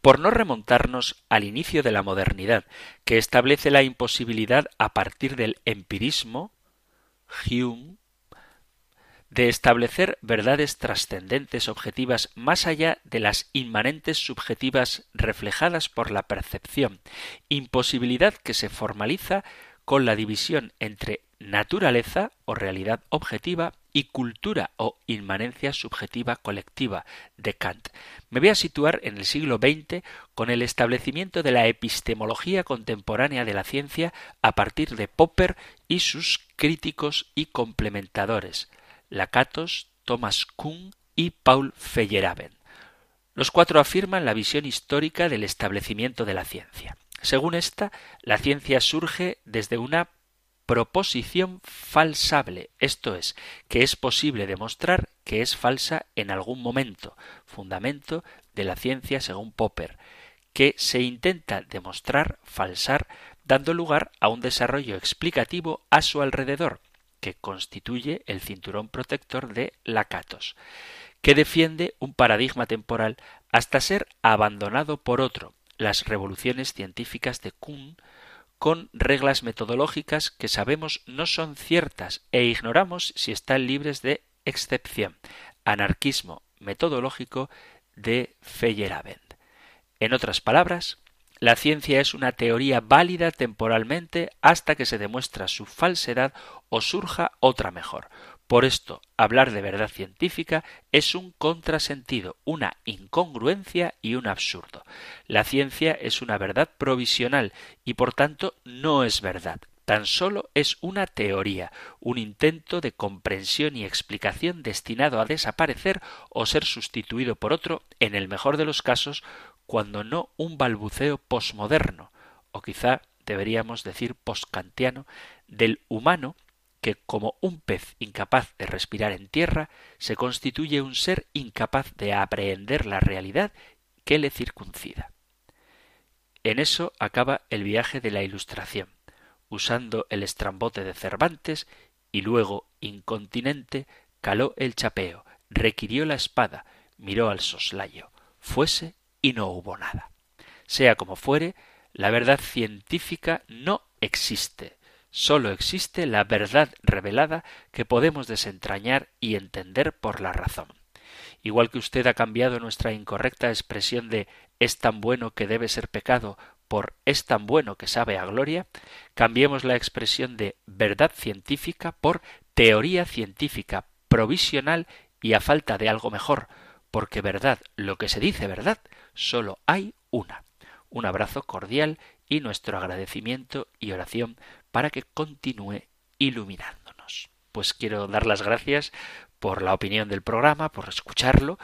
Por no remontarnos al inicio de la modernidad, que establece la imposibilidad a partir del empirismo, Hume, de establecer verdades trascendentes objetivas más allá de las inmanentes subjetivas reflejadas por la percepción, imposibilidad que se formaliza con la división entre naturaleza o realidad objetiva y cultura o inmanencia subjetiva colectiva de Kant. Me voy a situar en el siglo XX con el establecimiento de la epistemología contemporánea de la ciencia a partir de Popper y sus críticos y complementadores, Lakatos, Thomas Kuhn y Paul Feyerabend. Los cuatro afirman la visión histórica del establecimiento de la ciencia. Según esta, la ciencia surge desde una proposición falsable, esto es, que es posible demostrar que es falsa en algún momento, fundamento de la ciencia según Popper, que se intenta demostrar falsar dando lugar a un desarrollo explicativo a su alrededor, que constituye el cinturón protector de Lakatos, que defiende un paradigma temporal hasta ser abandonado por otro, las revoluciones científicas de Kuhn, con reglas metodológicas que sabemos no son ciertas e ignoramos si están libres de excepción. Anarquismo metodológico de Feyerabend. En otras palabras, la ciencia es una teoría válida temporalmente hasta que se demuestra su falsedad o surja otra mejor. Por esto, hablar de verdad científica es un contrasentido, una incongruencia y un absurdo. La ciencia es una verdad provisional y por tanto no es verdad. Tan solo es una teoría, un intento de comprensión y explicación destinado a desaparecer o ser sustituido por otro, en el mejor de los casos, cuando no un balbuceo posmoderno, o quizá deberíamos decir poskantiano, del humano que como un pez incapaz de respirar en tierra, se constituye un ser incapaz de aprehender la realidad que le circuncida. En eso acaba el viaje de la Ilustración, usando el estrambote de Cervantes y luego, incontinente, caló el chapeo, requirió la espada, miró al soslayo, fuese y no hubo nada. Sea como fuere, la verdad científica no existe. Sólo existe la verdad revelada que podemos desentrañar y entender por la razón. Igual que usted ha cambiado nuestra incorrecta expresión de es tan bueno que debe ser pecado por es tan bueno que sabe a gloria, cambiemos la expresión de verdad científica por teoría científica provisional y a falta de algo mejor, porque verdad, lo que se dice verdad, solo hay una. Un abrazo cordial y nuestro agradecimiento y oración para que continúe iluminándonos. Pues quiero dar las gracias por la opinión del programa, por escucharlo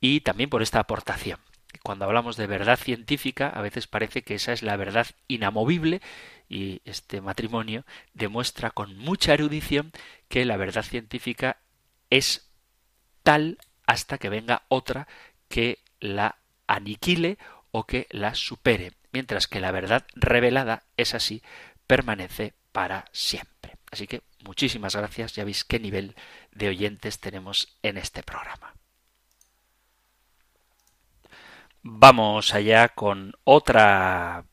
y también por esta aportación. Cuando hablamos de verdad científica, a veces parece que esa es la verdad inamovible y este matrimonio demuestra con mucha erudición que la verdad científica es tal hasta que venga otra que la aniquile o que la supere, mientras que la verdad revelada es así, permanece para siempre. Así que muchísimas gracias, ya veis qué nivel de oyentes tenemos en este programa. Vamos allá con otra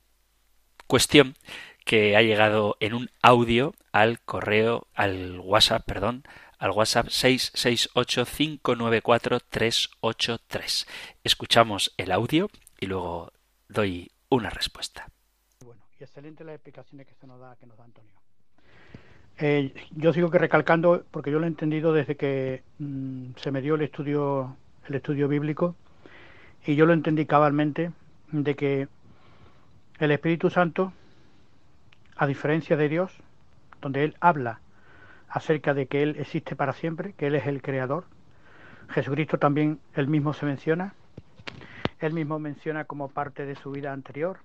cuestión que ha llegado en un audio al correo, al WhatsApp, perdón, al WhatsApp 668-594-383. Escuchamos el audio y luego doy una respuesta. Y excelente las explicaciones que, se nos da, que nos da Antonio. Eh, yo sigo que recalcando, porque yo lo he entendido desde que mm, se me dio el estudio, el estudio bíblico, y yo lo entendí cabalmente, de que el Espíritu Santo, a diferencia de Dios, donde Él habla acerca de que Él existe para siempre, que Él es el creador. Jesucristo también, él mismo se menciona. Él mismo menciona como parte de su vida anterior,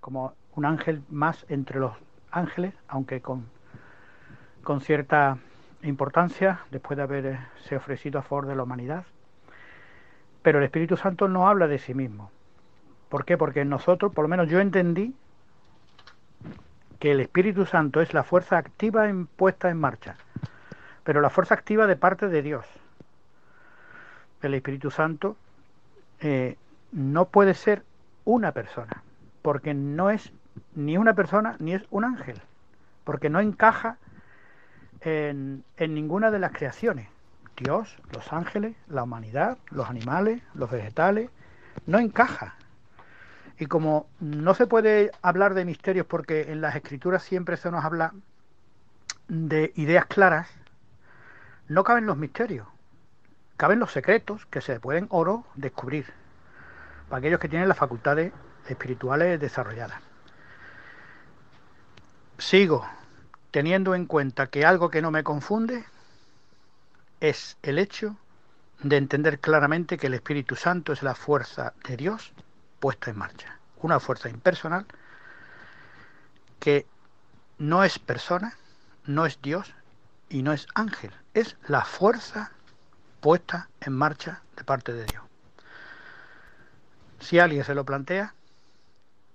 como un ángel más entre los ángeles, aunque con, con cierta importancia, después de haberse ofrecido a favor de la humanidad. Pero el Espíritu Santo no habla de sí mismo. ¿Por qué? Porque nosotros, por lo menos yo entendí que el Espíritu Santo es la fuerza activa puesta en marcha, pero la fuerza activa de parte de Dios. El Espíritu Santo eh, no puede ser una persona, porque no es ni una persona ni es un ángel, porque no encaja en, en ninguna de las creaciones. Dios, los ángeles, la humanidad, los animales, los vegetales, no encaja. Y como no se puede hablar de misterios porque en las escrituras siempre se nos habla de ideas claras, no caben los misterios, caben los secretos que se pueden oro descubrir para aquellos que tienen las facultades espirituales desarrolladas. Sigo teniendo en cuenta que algo que no me confunde es el hecho de entender claramente que el Espíritu Santo es la fuerza de Dios puesta en marcha. Una fuerza impersonal que no es persona, no es Dios y no es ángel. Es la fuerza puesta en marcha de parte de Dios. Si alguien se lo plantea,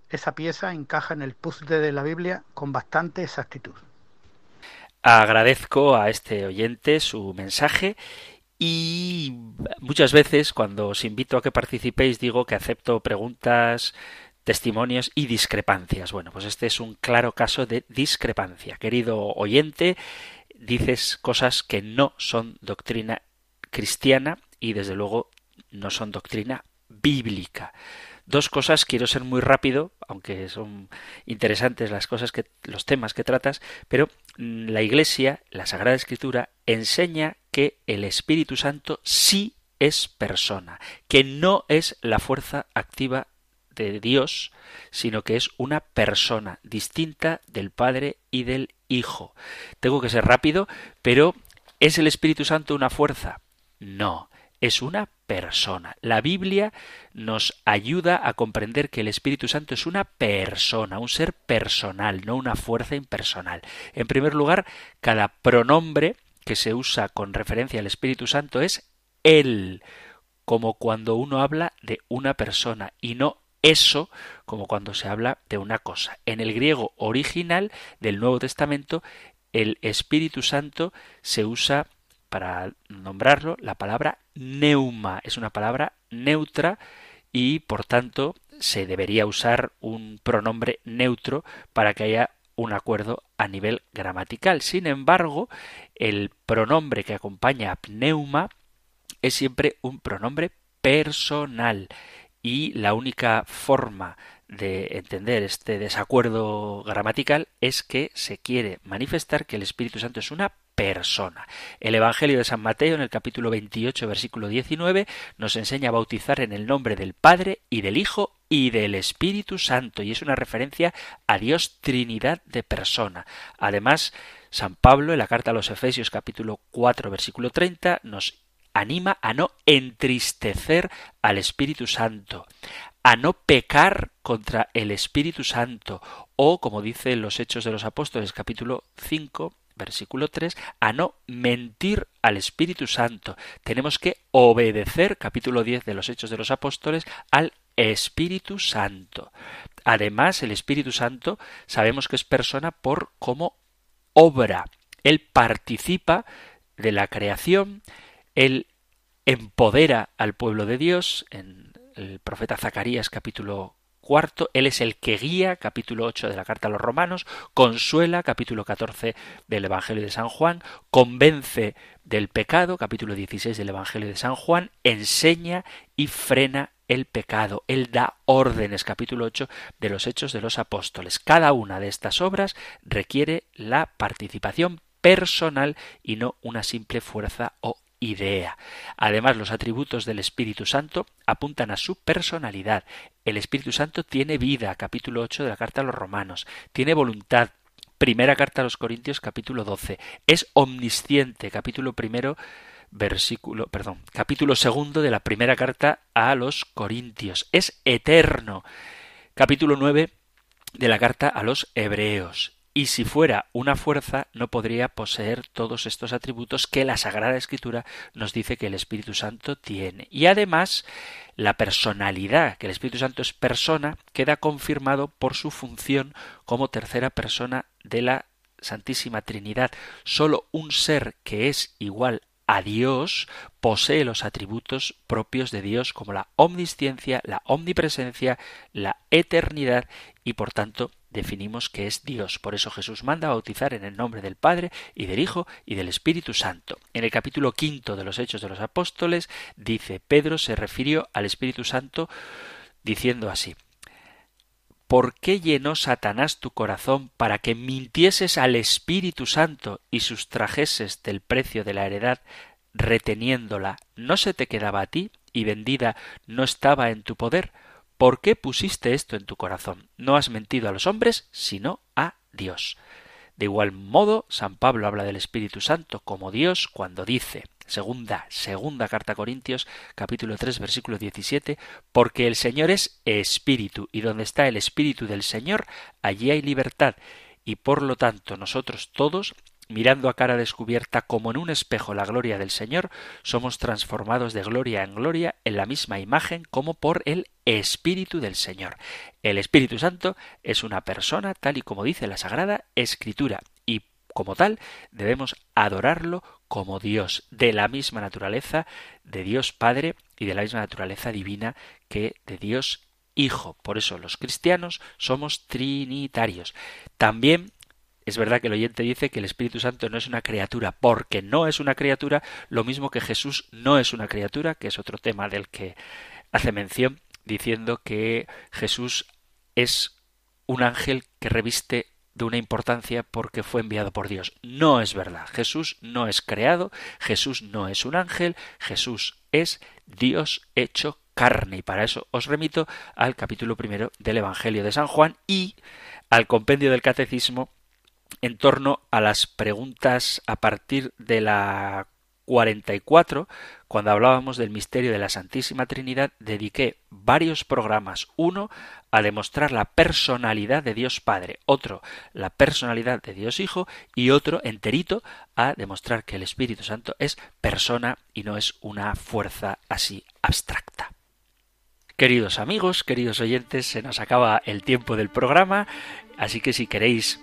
esa pieza encaja en el puzzle de la Biblia con bastante exactitud. Agradezco a este oyente su mensaje y muchas veces cuando os invito a que participéis digo que acepto preguntas, testimonios y discrepancias. Bueno, pues este es un claro caso de discrepancia. Querido oyente, dices cosas que no son doctrina cristiana y desde luego no son doctrina bíblica. Dos cosas, quiero ser muy rápido, aunque son interesantes las cosas que los temas que tratas, pero mm, la Iglesia, la Sagrada Escritura enseña que el Espíritu Santo sí es persona, que no es la fuerza activa de Dios, sino que es una persona distinta del Padre y del Hijo. Tengo que ser rápido, pero ¿es el Espíritu Santo una fuerza? No, es una persona. La Biblia nos ayuda a comprender que el Espíritu Santo es una persona, un ser personal, no una fuerza impersonal. En primer lugar, cada pronombre que se usa con referencia al Espíritu Santo es él, como cuando uno habla de una persona y no eso como cuando se habla de una cosa. En el griego original del Nuevo Testamento, el Espíritu Santo se usa para nombrarlo la palabra neuma. Es una palabra neutra y por tanto se debería usar un pronombre neutro para que haya un acuerdo a nivel gramatical. Sin embargo, el pronombre que acompaña a pneuma es siempre un pronombre personal y la única forma de entender este desacuerdo gramatical es que se quiere manifestar que el Espíritu Santo es una persona. El Evangelio de San Mateo en el capítulo 28 versículo 19 nos enseña a bautizar en el nombre del Padre y del Hijo y del Espíritu Santo y es una referencia a Dios Trinidad de persona. Además, San Pablo en la carta a los Efesios capítulo 4 versículo 30 nos anima a no entristecer al Espíritu Santo, a no pecar contra el Espíritu Santo o, como dice en los Hechos de los Apóstoles capítulo 5 versículo 3, a no mentir al Espíritu Santo. Tenemos que obedecer, capítulo 10 de los Hechos de los Apóstoles, al Espíritu Santo. Además, el Espíritu Santo sabemos que es persona por cómo obra. Él participa de la creación, él empodera al pueblo de Dios en el profeta Zacarías capítulo cuarto, Él es el que guía, capítulo 8 de la carta a los romanos, consuela, capítulo 14 del Evangelio de San Juan, convence del pecado, capítulo 16 del Evangelio de San Juan, enseña y frena el pecado. Él da órdenes, capítulo 8 de los Hechos de los Apóstoles. Cada una de estas obras requiere la participación personal y no una simple fuerza o idea. Además, los atributos del Espíritu Santo apuntan a su personalidad. El Espíritu Santo tiene vida, capítulo 8 de la carta a los romanos, tiene voluntad, primera carta a los Corintios, capítulo 12, es omnisciente, capítulo primero versículo, perdón, capítulo segundo de la primera carta a los Corintios, es eterno, capítulo 9 de la carta a los Hebreos, y si fuera una fuerza no podría poseer todos estos atributos que la Sagrada Escritura nos dice que el Espíritu Santo tiene. Y además, la personalidad, que el Espíritu Santo es persona, queda confirmado por su función como tercera persona de la Santísima Trinidad. Solo un ser que es igual a Dios posee los atributos propios de Dios como la omnisciencia, la omnipresencia, la eternidad y por tanto definimos que es Dios. Por eso Jesús manda bautizar en el nombre del Padre y del Hijo y del Espíritu Santo. En el capítulo quinto de los Hechos de los Apóstoles dice Pedro se refirió al Espíritu Santo diciendo así ¿Por qué llenó Satanás tu corazón para que mintieses al Espíritu Santo y sustrajeses del precio de la heredad, reteniéndola? ¿No se te quedaba a ti y vendida no estaba en tu poder? ¿Por qué pusiste esto en tu corazón? No has mentido a los hombres, sino a Dios. De igual modo, San Pablo habla del Espíritu Santo como Dios cuando dice Segunda, segunda carta a Corintios, capítulo 3, versículo 17, porque el Señor es espíritu, y donde está el espíritu del Señor, allí hay libertad, y por lo tanto nosotros todos, mirando a cara descubierta como en un espejo la gloria del Señor, somos transformados de gloria en gloria en la misma imagen como por el Espíritu del Señor. El Espíritu Santo es una persona tal y como dice la Sagrada Escritura, y como tal debemos adorarlo como Dios, de la misma naturaleza de Dios Padre y de la misma naturaleza divina que de Dios Hijo. Por eso los cristianos somos trinitarios. También es verdad que el oyente dice que el Espíritu Santo no es una criatura, porque no es una criatura, lo mismo que Jesús no es una criatura, que es otro tema del que hace mención, diciendo que Jesús es un ángel que reviste de una importancia porque fue enviado por Dios. No es verdad. Jesús no es creado, Jesús no es un ángel, Jesús es Dios hecho carne. Y para eso os remito al capítulo primero del Evangelio de San Juan y al compendio del Catecismo en torno a las preguntas a partir de la 44, cuando hablábamos del misterio de la Santísima Trinidad, dediqué varios programas. Uno a demostrar la personalidad de Dios Padre, otro la personalidad de Dios Hijo y otro enterito a demostrar que el Espíritu Santo es persona y no es una fuerza así abstracta. Queridos amigos, queridos oyentes, se nos acaba el tiempo del programa, así que si queréis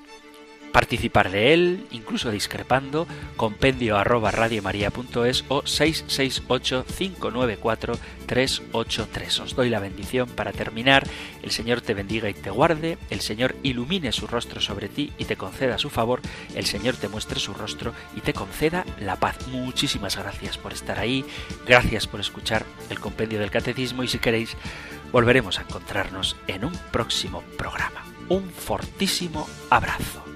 participar de él, incluso discrepando, compendio arroba radiomaria.es o 668-594-383. Os doy la bendición para terminar. El Señor te bendiga y te guarde, el Señor ilumine su rostro sobre ti y te conceda su favor, el Señor te muestre su rostro y te conceda la paz. Muchísimas gracias por estar ahí, gracias por escuchar el compendio del catecismo y si queréis, volveremos a encontrarnos en un próximo programa. Un fortísimo abrazo.